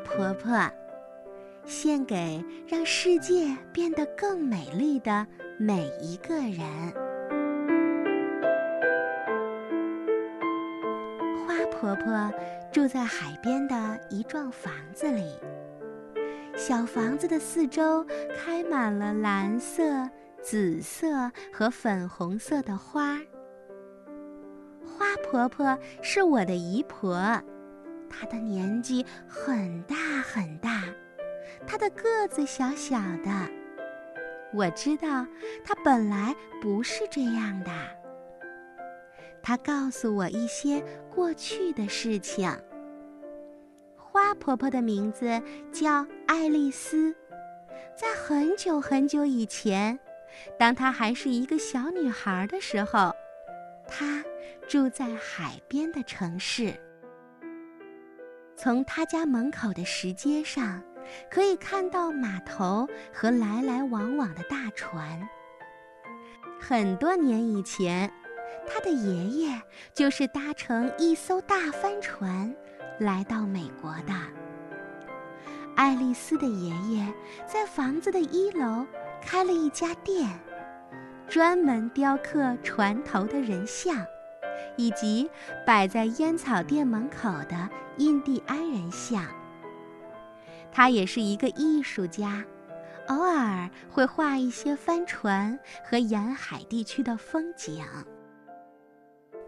婆婆，献给让世界变得更美丽的每一个人。花婆婆住在海边的一幢房子里，小房子的四周开满了蓝色、紫色和粉红色的花。花婆婆是我的姨婆，她的年纪很大很大，她的个子小小的。我知道她本来不是这样的。她告诉我一些过去的事情。花婆婆的名字叫爱丽丝，在很久很久以前，当她还是一个小女孩的时候，她。住在海边的城市，从他家门口的石阶上，可以看到码头和来来往往的大船。很多年以前，他的爷爷就是搭乘一艘大帆船来到美国的。爱丽丝的爷爷在房子的一楼开了一家店，专门雕刻船头的人像。以及摆在烟草店门口的印第安人像。他也是一个艺术家，偶尔会画一些帆船和沿海地区的风景。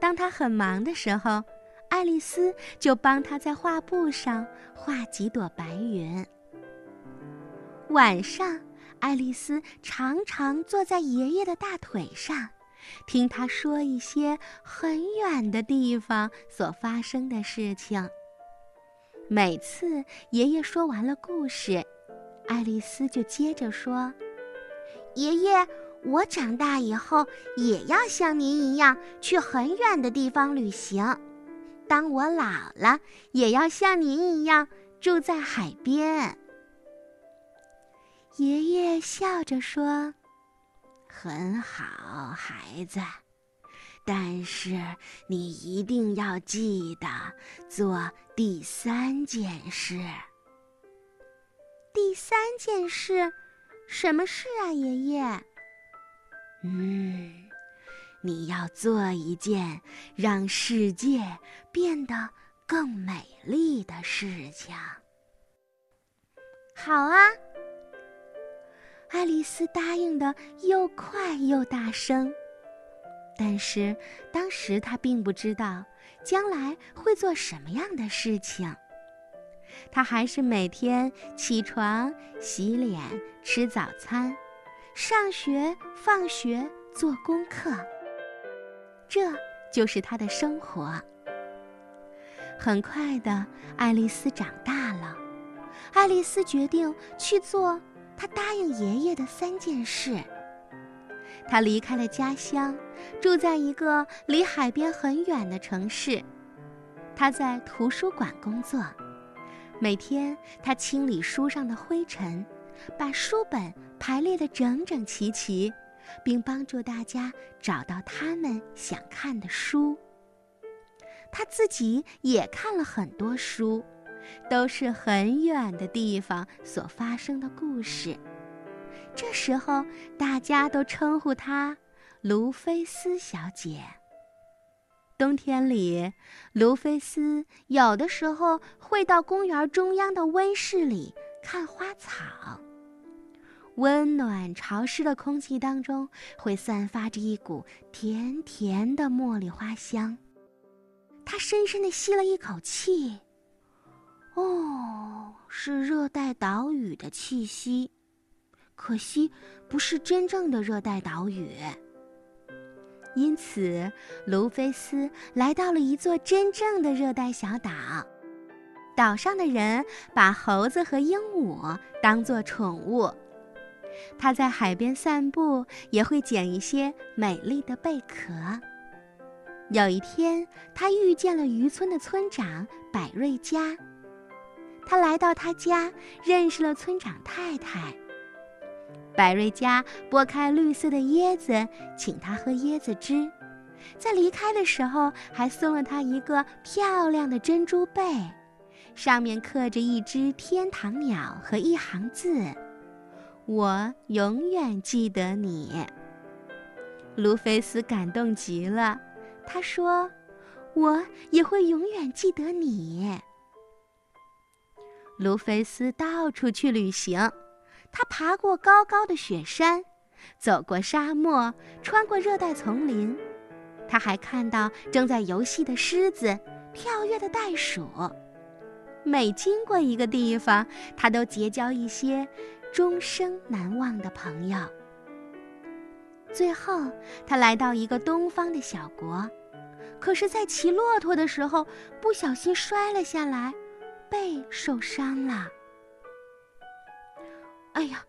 当他很忙的时候，爱丽丝就帮他在画布上画几朵白云。晚上，爱丽丝常常坐在爷爷的大腿上。听他说一些很远的地方所发生的事情。每次爷爷说完了故事，爱丽丝就接着说：“爷爷，我长大以后也要像您一样去很远的地方旅行。当我老了，也要像您一样住在海边。”爷爷笑着说。很好，孩子，但是你一定要记得做第三件事。第三件事，什么事啊，爷爷？嗯，你要做一件让世界变得更美丽的事情。好啊。爱丽丝答应的又快又大声，但是当时她并不知道将来会做什么样的事情。她还是每天起床、洗脸、吃早餐、上学、放学、做功课，这就是她的生活。很快的，爱丽丝长大了，爱丽丝决定去做。他答应爷爷的三件事。他离开了家乡，住在一个离海边很远的城市。他在图书馆工作，每天他清理书上的灰尘，把书本排列得整整齐齐，并帮助大家找到他们想看的书。他自己也看了很多书。都是很远的地方所发生的故事。这时候，大家都称呼她卢菲斯小姐。冬天里，卢菲斯有的时候会到公园中央的温室里看花草。温暖潮湿的空气当中，会散发着一股甜甜的茉莉花香。她深深地吸了一口气。哦，是热带岛屿的气息，可惜不是真正的热带岛屿。因此，卢菲斯来到了一座真正的热带小岛。岛上的人把猴子和鹦鹉当作宠物。他在海边散步，也会捡一些美丽的贝壳。有一天，他遇见了渔村的村长百瑞佳。他来到他家，认识了村长太太。百瑞家剥开绿色的椰子，请他喝椰子汁，在离开的时候还送了他一个漂亮的珍珠贝，上面刻着一只天堂鸟和一行字：“我永远记得你。”卢菲斯感动极了，他说：“我也会永远记得你。”卢菲斯到处去旅行，他爬过高高的雪山，走过沙漠，穿过热带丛林。他还看到正在游戏的狮子，跳跃的袋鼠。每经过一个地方，他都结交一些终生难忘的朋友。最后，他来到一个东方的小国，可是，在骑骆驼的时候不小心摔了下来，背受伤了。哎呀，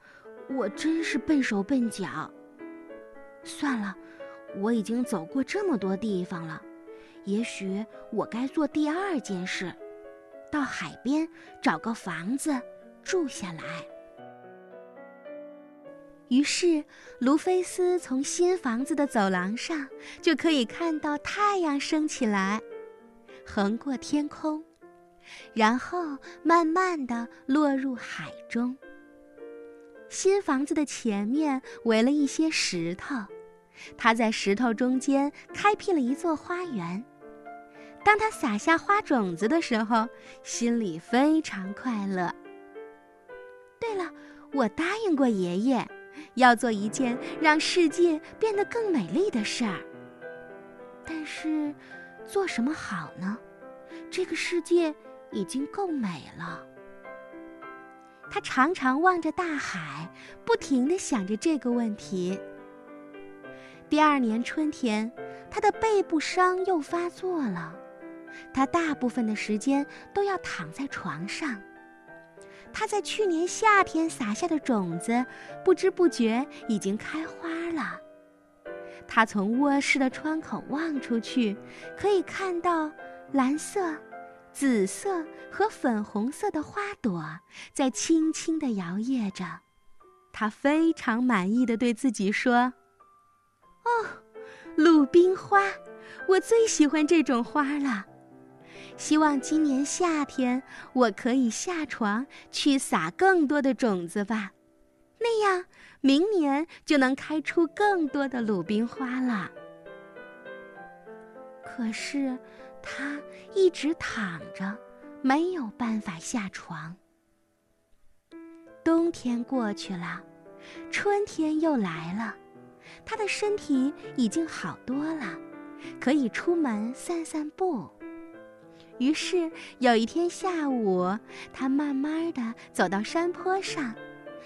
我真是笨手笨脚。算了，我已经走过这么多地方了，也许我该做第二件事，到海边找个房子住下来。于是，卢菲斯从新房子的走廊上就可以看到太阳升起来，横过天空，然后慢慢地落入海中。新房子的前面围了一些石头，他在石头中间开辟了一座花园。当他撒下花种子的时候，心里非常快乐。对了，我答应过爷爷。要做一件让世界变得更美丽的事儿，但是做什么好呢？这个世界已经够美了。他常常望着大海，不停地想着这个问题。第二年春天，他的背部伤又发作了，他大部分的时间都要躺在床上。他在去年夏天撒下的种子，不知不觉已经开花了。他从卧室的窗口望出去，可以看到蓝色、紫色和粉红色的花朵在轻轻地摇曳着。他非常满意地对自己说：“哦，鲁冰花，我最喜欢这种花了。”希望今年夏天我可以下床去撒更多的种子吧，那样明年就能开出更多的鲁冰花了。可是，他一直躺着，没有办法下床。冬天过去了，春天又来了，他的身体已经好多了，可以出门散散步。于是有一天下午，他慢慢的走到山坡上。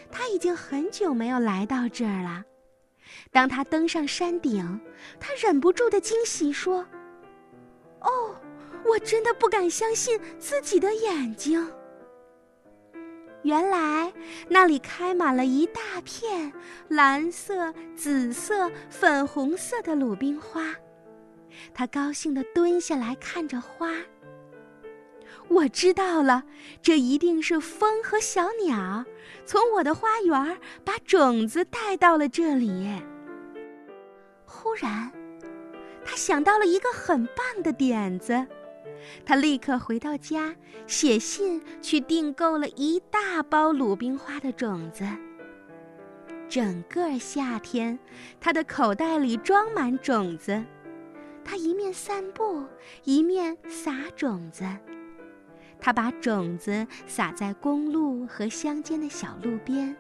他已经很久没有来到这儿了。当他登上山顶，他忍不住的惊喜说：“哦，我真的不敢相信自己的眼睛！原来那里开满了一大片蓝色、紫色、粉红色的鲁冰花。”他高兴的蹲下来看着花。我知道了，这一定是风和小鸟从我的花园把种子带到了这里。忽然，他想到了一个很棒的点子，他立刻回到家，写信去订购了一大包鲁冰花的种子。整个夏天，他的口袋里装满种子，他一面散步，一面撒种子。他把种子撒在公路和乡间的小路边，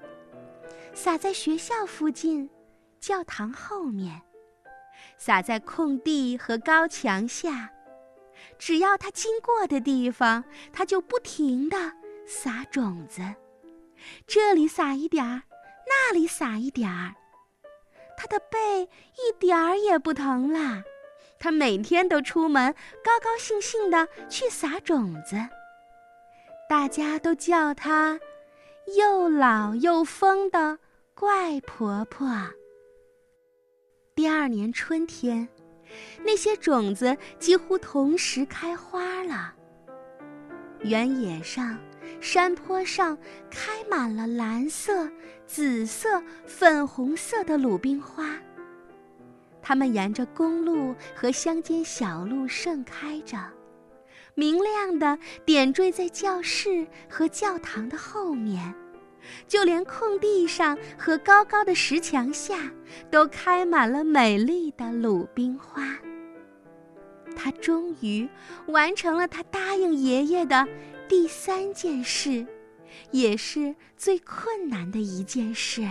撒在学校附近、教堂后面，撒在空地和高墙下。只要它经过的地方，它就不停地撒种子，这里撒一点儿，那里撒一点儿。它的背一点儿也不疼了。它每天都出门，高高兴兴地去撒种子。大家都叫她又老又疯的怪婆婆。第二年春天，那些种子几乎同时开花了。原野上、山坡上开满了蓝色、紫色、粉红色的鲁冰花。它们沿着公路和乡间小路盛开着。明亮的点缀在教室和教堂的后面，就连空地上和高高的石墙下，都开满了美丽的鲁冰花。他终于完成了他答应爷爷的第三件事，也是最困难的一件事。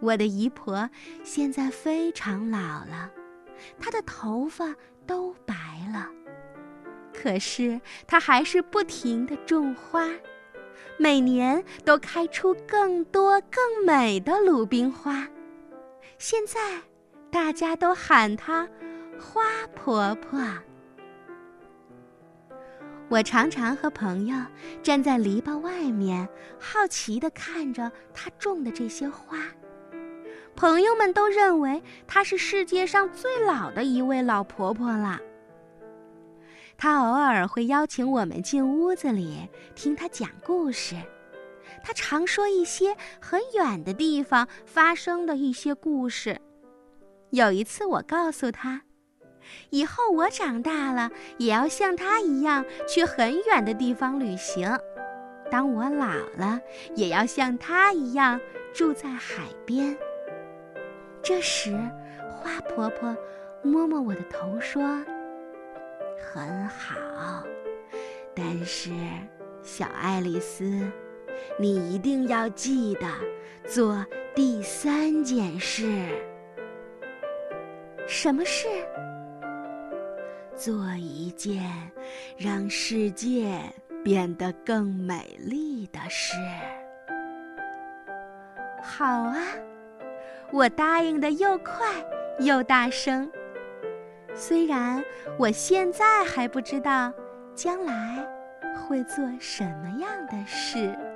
我的姨婆现在非常老了，她的头发都白了，可是她还是不停地种花，每年都开出更多更美的鲁冰花。现在。大家都喊她花婆婆。我常常和朋友站在篱笆外面，好奇地看着她种的这些花。朋友们都认为她是世界上最老的一位老婆婆了。她偶尔会邀请我们进屋子里听她讲故事。她常说一些很远的地方发生的一些故事。有一次，我告诉他，以后我长大了也要像他一样去很远的地方旅行。当我老了，也要像他一样住在海边。这时，花婆婆摸摸我的头说：“很好，但是，小爱丽丝，你一定要记得做第三件事。”什么事？做一件让世界变得更美丽的事。好啊，我答应的又快又大声。虽然我现在还不知道将来会做什么样的事。